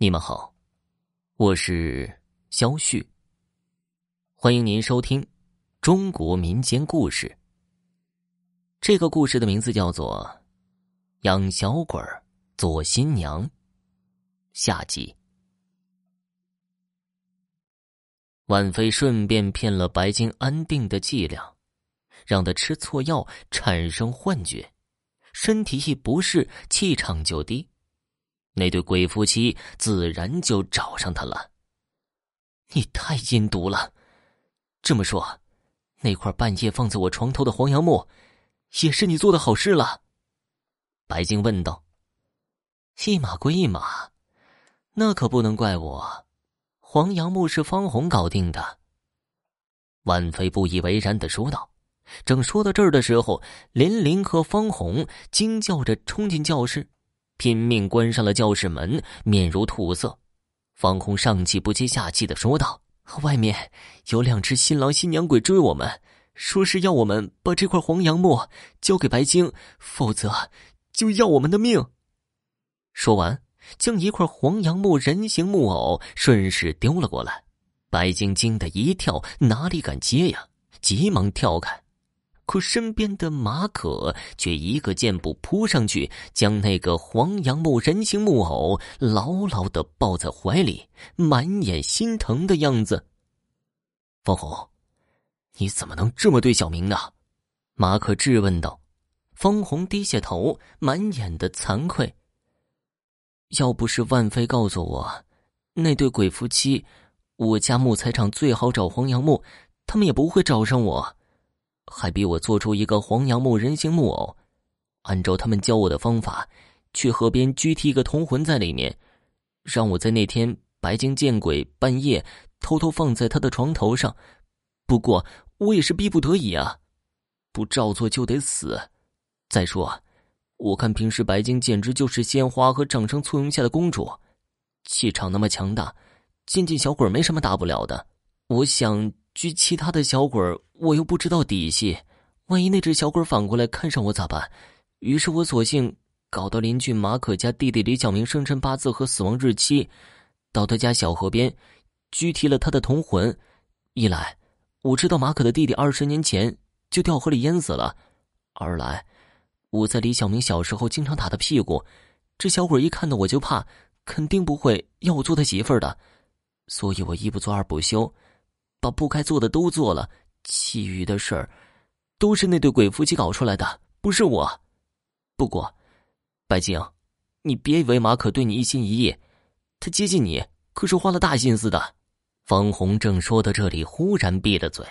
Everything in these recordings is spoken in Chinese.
你们好，我是肖旭。欢迎您收听中国民间故事。这个故事的名字叫做《养小鬼儿做新娘》下集。万飞顺便骗了白金安定的伎俩，让他吃错药，产生幻觉，身体一不适，气场就低。那对鬼夫妻自然就找上他了。你太阴毒了！这么说，那块半夜放在我床头的黄杨木，也是你做的好事了？白晶问道。一码归一码，那可不能怪我。黄杨木是方红搞定的。万飞不以为然的说道。正说到这儿的时候，林林和方红惊叫着冲进教室。拼命关上了教室门，面如土色。方红上气不接下气的说道：“外面有两只新郎新娘鬼追我们，说是要我们把这块黄杨木交给白晶，否则就要我们的命。”说完，将一块黄杨木人形木偶顺势丢了过来。白晶惊得一跳，哪里敢接呀？急忙跳开。可身边的马可却一个箭步扑上去，将那个黄杨木人形木偶牢牢的抱在怀里，满眼心疼的样子。方红，你怎么能这么对小明呢？马可质问道。方红低下头，满眼的惭愧。要不是万飞告诉我，那对鬼夫妻，我家木材厂最好找黄杨木，他们也不会找上我。还逼我做出一个黄杨木人形木偶，按照他们教我的方法，去河边拘提一个铜魂在里面，让我在那天白鲸见鬼半夜偷偷放在他的床头上。不过我也是逼不得已啊，不照做就得死。再说，我看平时白鲸简直就是鲜花和掌声簇拥下的公主，气场那么强大，见见小鬼没什么大不了的。我想。拘其他的小鬼我又不知道底细，万一那只小鬼反过来看上我咋办？于是我索性搞到邻居马可家弟弟李小明生辰八字和死亡日期，到他家小河边，拘提了他的同魂。一来，我知道马可的弟弟二十年前就掉河里淹死了；二来，我在李小明小时候经常打他屁股，这小鬼一看到我就怕，肯定不会要我做他媳妇的。所以我一不做二不休。把不该做的都做了，其余的事儿都是那对鬼夫妻搞出来的，不是我。不过，白静，你别以为马可对你一心一意，他接近你可是花了大心思的。方红正说到这里，忽然闭了嘴，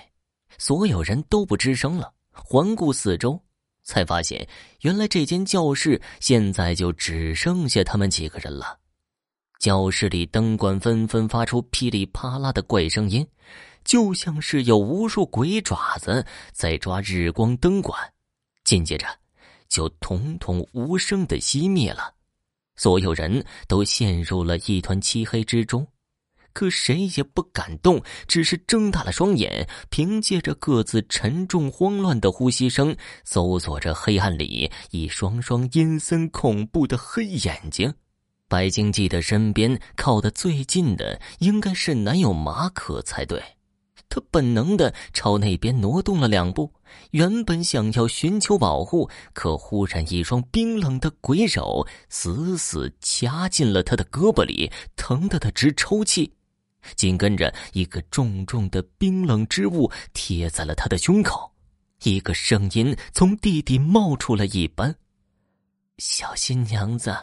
所有人都不吱声了。环顾四周，才发现原来这间教室现在就只剩下他们几个人了。教室里灯管纷纷发出噼里啪啦的怪声音。就像是有无数鬼爪子在抓日光灯管，紧接着就统统无声的熄灭了。所有人都陷入了一团漆黑之中，可谁也不敢动，只是睁大了双眼，凭借着各自沉重慌乱的呼吸声，搜索着黑暗里一双双阴森恐怖的黑眼睛。白经济的身边靠得最近的应该是男友马可才对。他本能的朝那边挪动了两步，原本想要寻求保护，可忽然一双冰冷的鬼手死死掐进了他的胳膊里，疼得他直抽泣。紧跟着，一个重重的冰冷之物贴在了他的胸口，一个声音从地底冒出了一般：“小新娘子，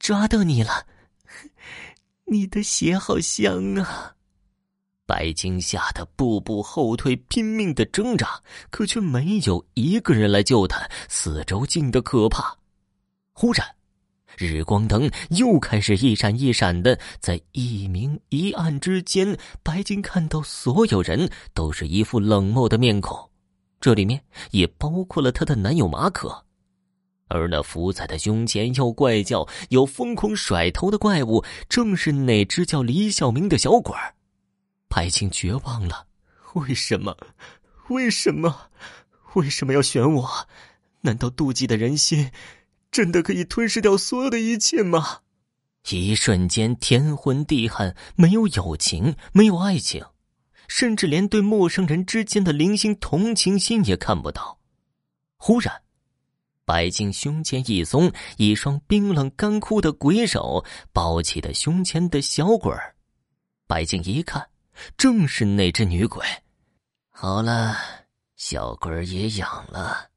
抓到你了，你的血好香啊！”白鲸吓得步步后退，拼命的挣扎，可却没有一个人来救他。四周静得可怕。忽然，日光灯又开始一闪一闪的，在一明一暗之间，白鲸看到所有人都是一副冷漠的面孔，这里面也包括了她的男友马可。而那伏在他胸前又怪叫又疯狂甩头的怪物，正是那只叫李小明的小鬼儿。白青绝望了，为什么？为什么？为什么要选我？难道妒忌的人心真的可以吞噬掉所有的一切吗？一瞬间天昏地暗，没有友情，没有爱情，甚至连对陌生人之间的零星同情心也看不到。忽然，白静胸前一松，一双冰冷干枯的鬼手抱起了胸前的小鬼儿。白静一看，正是那只女鬼。好了，小鬼也养了，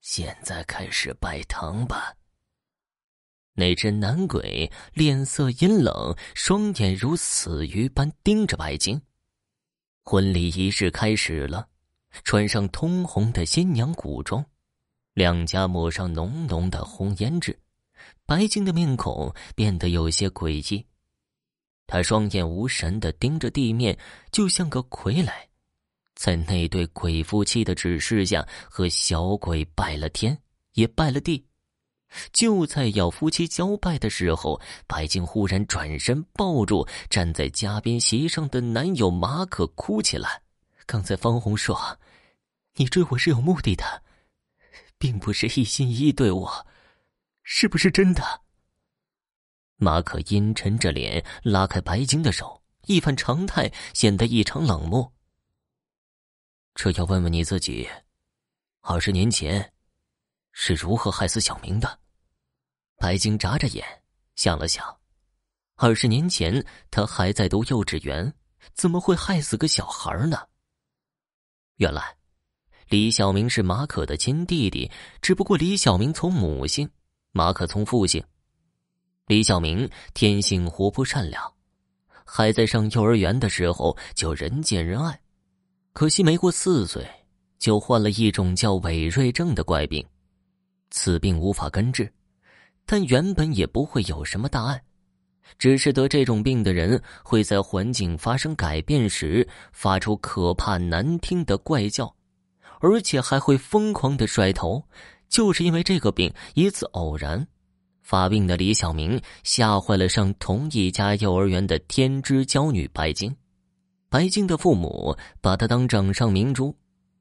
现在开始拜堂吧。那只男鬼脸色阴冷，双眼如死鱼般盯着白晶。婚礼仪式开始了，穿上通红的新娘古装。两颊抹上浓浓的红胭脂，白晶的面孔变得有些诡异。他双眼无神的盯着地面，就像个傀儡。在那对鬼夫妻的指示下，和小鬼拜了天，也拜了地。就在要夫妻交拜的时候，白静忽然转身抱住站在嘉宾席上的男友马可，哭起来。刚才方红说：“你追我是有目的的。”并不是一心一意对我，是不是真的？马可阴沉着脸拉开白晶的手，一反常态，显得异常冷漠。这要问问你自己，二十年前是如何害死小明的？白晶眨着眼想了想，二十年前他还在读幼稚园，怎么会害死个小孩呢？原来。李小明是马可的亲弟弟，只不过李小明从母姓，马可从父姓。李小明天性活泼善良，还在上幼儿园的时候就人见人爱，可惜没过四岁就患了一种叫伪瑞症的怪病，此病无法根治，但原本也不会有什么大碍，只是得这种病的人会在环境发生改变时发出可怕难听的怪叫。而且还会疯狂的甩头，就是因为这个病。一次偶然，发病的李小明吓坏了上同一家幼儿园的天之娇女白晶。白晶的父母把她当掌上明珠，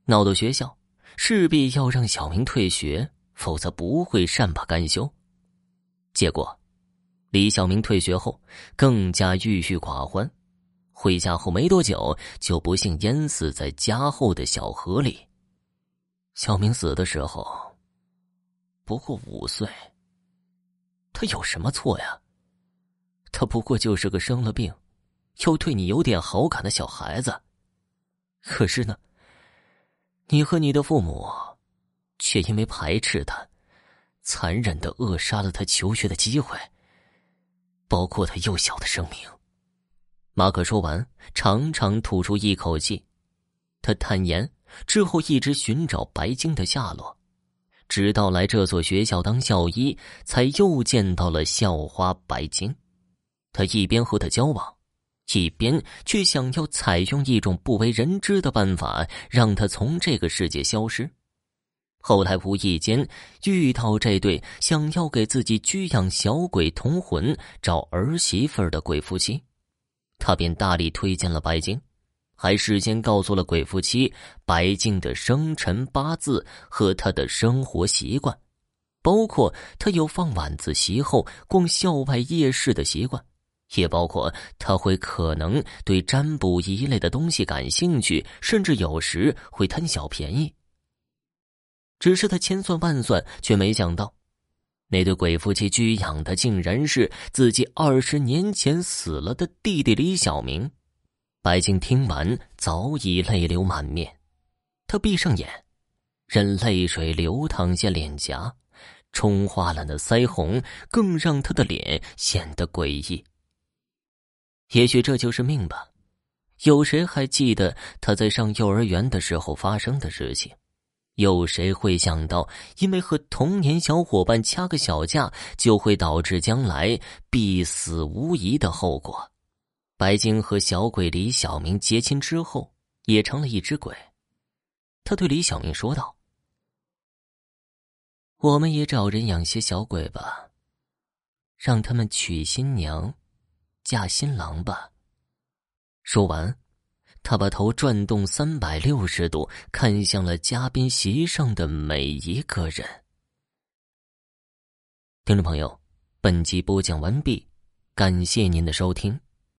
闹到学校，势必要让小明退学，否则不会善罢甘休。结果，李小明退学后更加郁郁寡欢，回家后没多久就不幸淹死在家后的小河里。小明死的时候不过五岁，他有什么错呀？他不过就是个生了病，又对你有点好感的小孩子。可是呢，你和你的父母却因为排斥他，残忍的扼杀了他求学的机会，包括他幼小的生命。马可说完，长长吐出一口气，他坦言。之后一直寻找白鲸的下落，直到来这所学校当校医，才又见到了校花白晶。他一边和她交往，一边却想要采用一种不为人知的办法，让她从这个世界消失。后来无意间遇到这对想要给自己居养小鬼同魂、找儿媳妇的鬼夫妻，他便大力推荐了白晶。还事先告诉了鬼夫妻白净的生辰八字和他的生活习惯，包括他有放晚自习后逛校外夜市的习惯，也包括他会可能对占卜一类的东西感兴趣，甚至有时会贪小便宜。只是他千算万算，却没想到，那对鬼夫妻居养的竟然是自己二十年前死了的弟弟李小明。白静听完，早已泪流满面。他闭上眼，任泪水流淌下脸颊，冲花了那腮红，更让他的脸显得诡异。也许这就是命吧。有谁还记得他在上幼儿园的时候发生的事情？有谁会想到，因为和童年小伙伴掐个小架，就会导致将来必死无疑的后果？白晶和小鬼李小明结亲之后，也成了一只鬼。他对李小明说道：“我们也找人养些小鬼吧，让他们娶新娘，嫁新郎吧。”说完，他把头转动三百六十度，看向了嘉宾席上的每一个人。听众朋友，本集播讲完毕。感谢您的收听。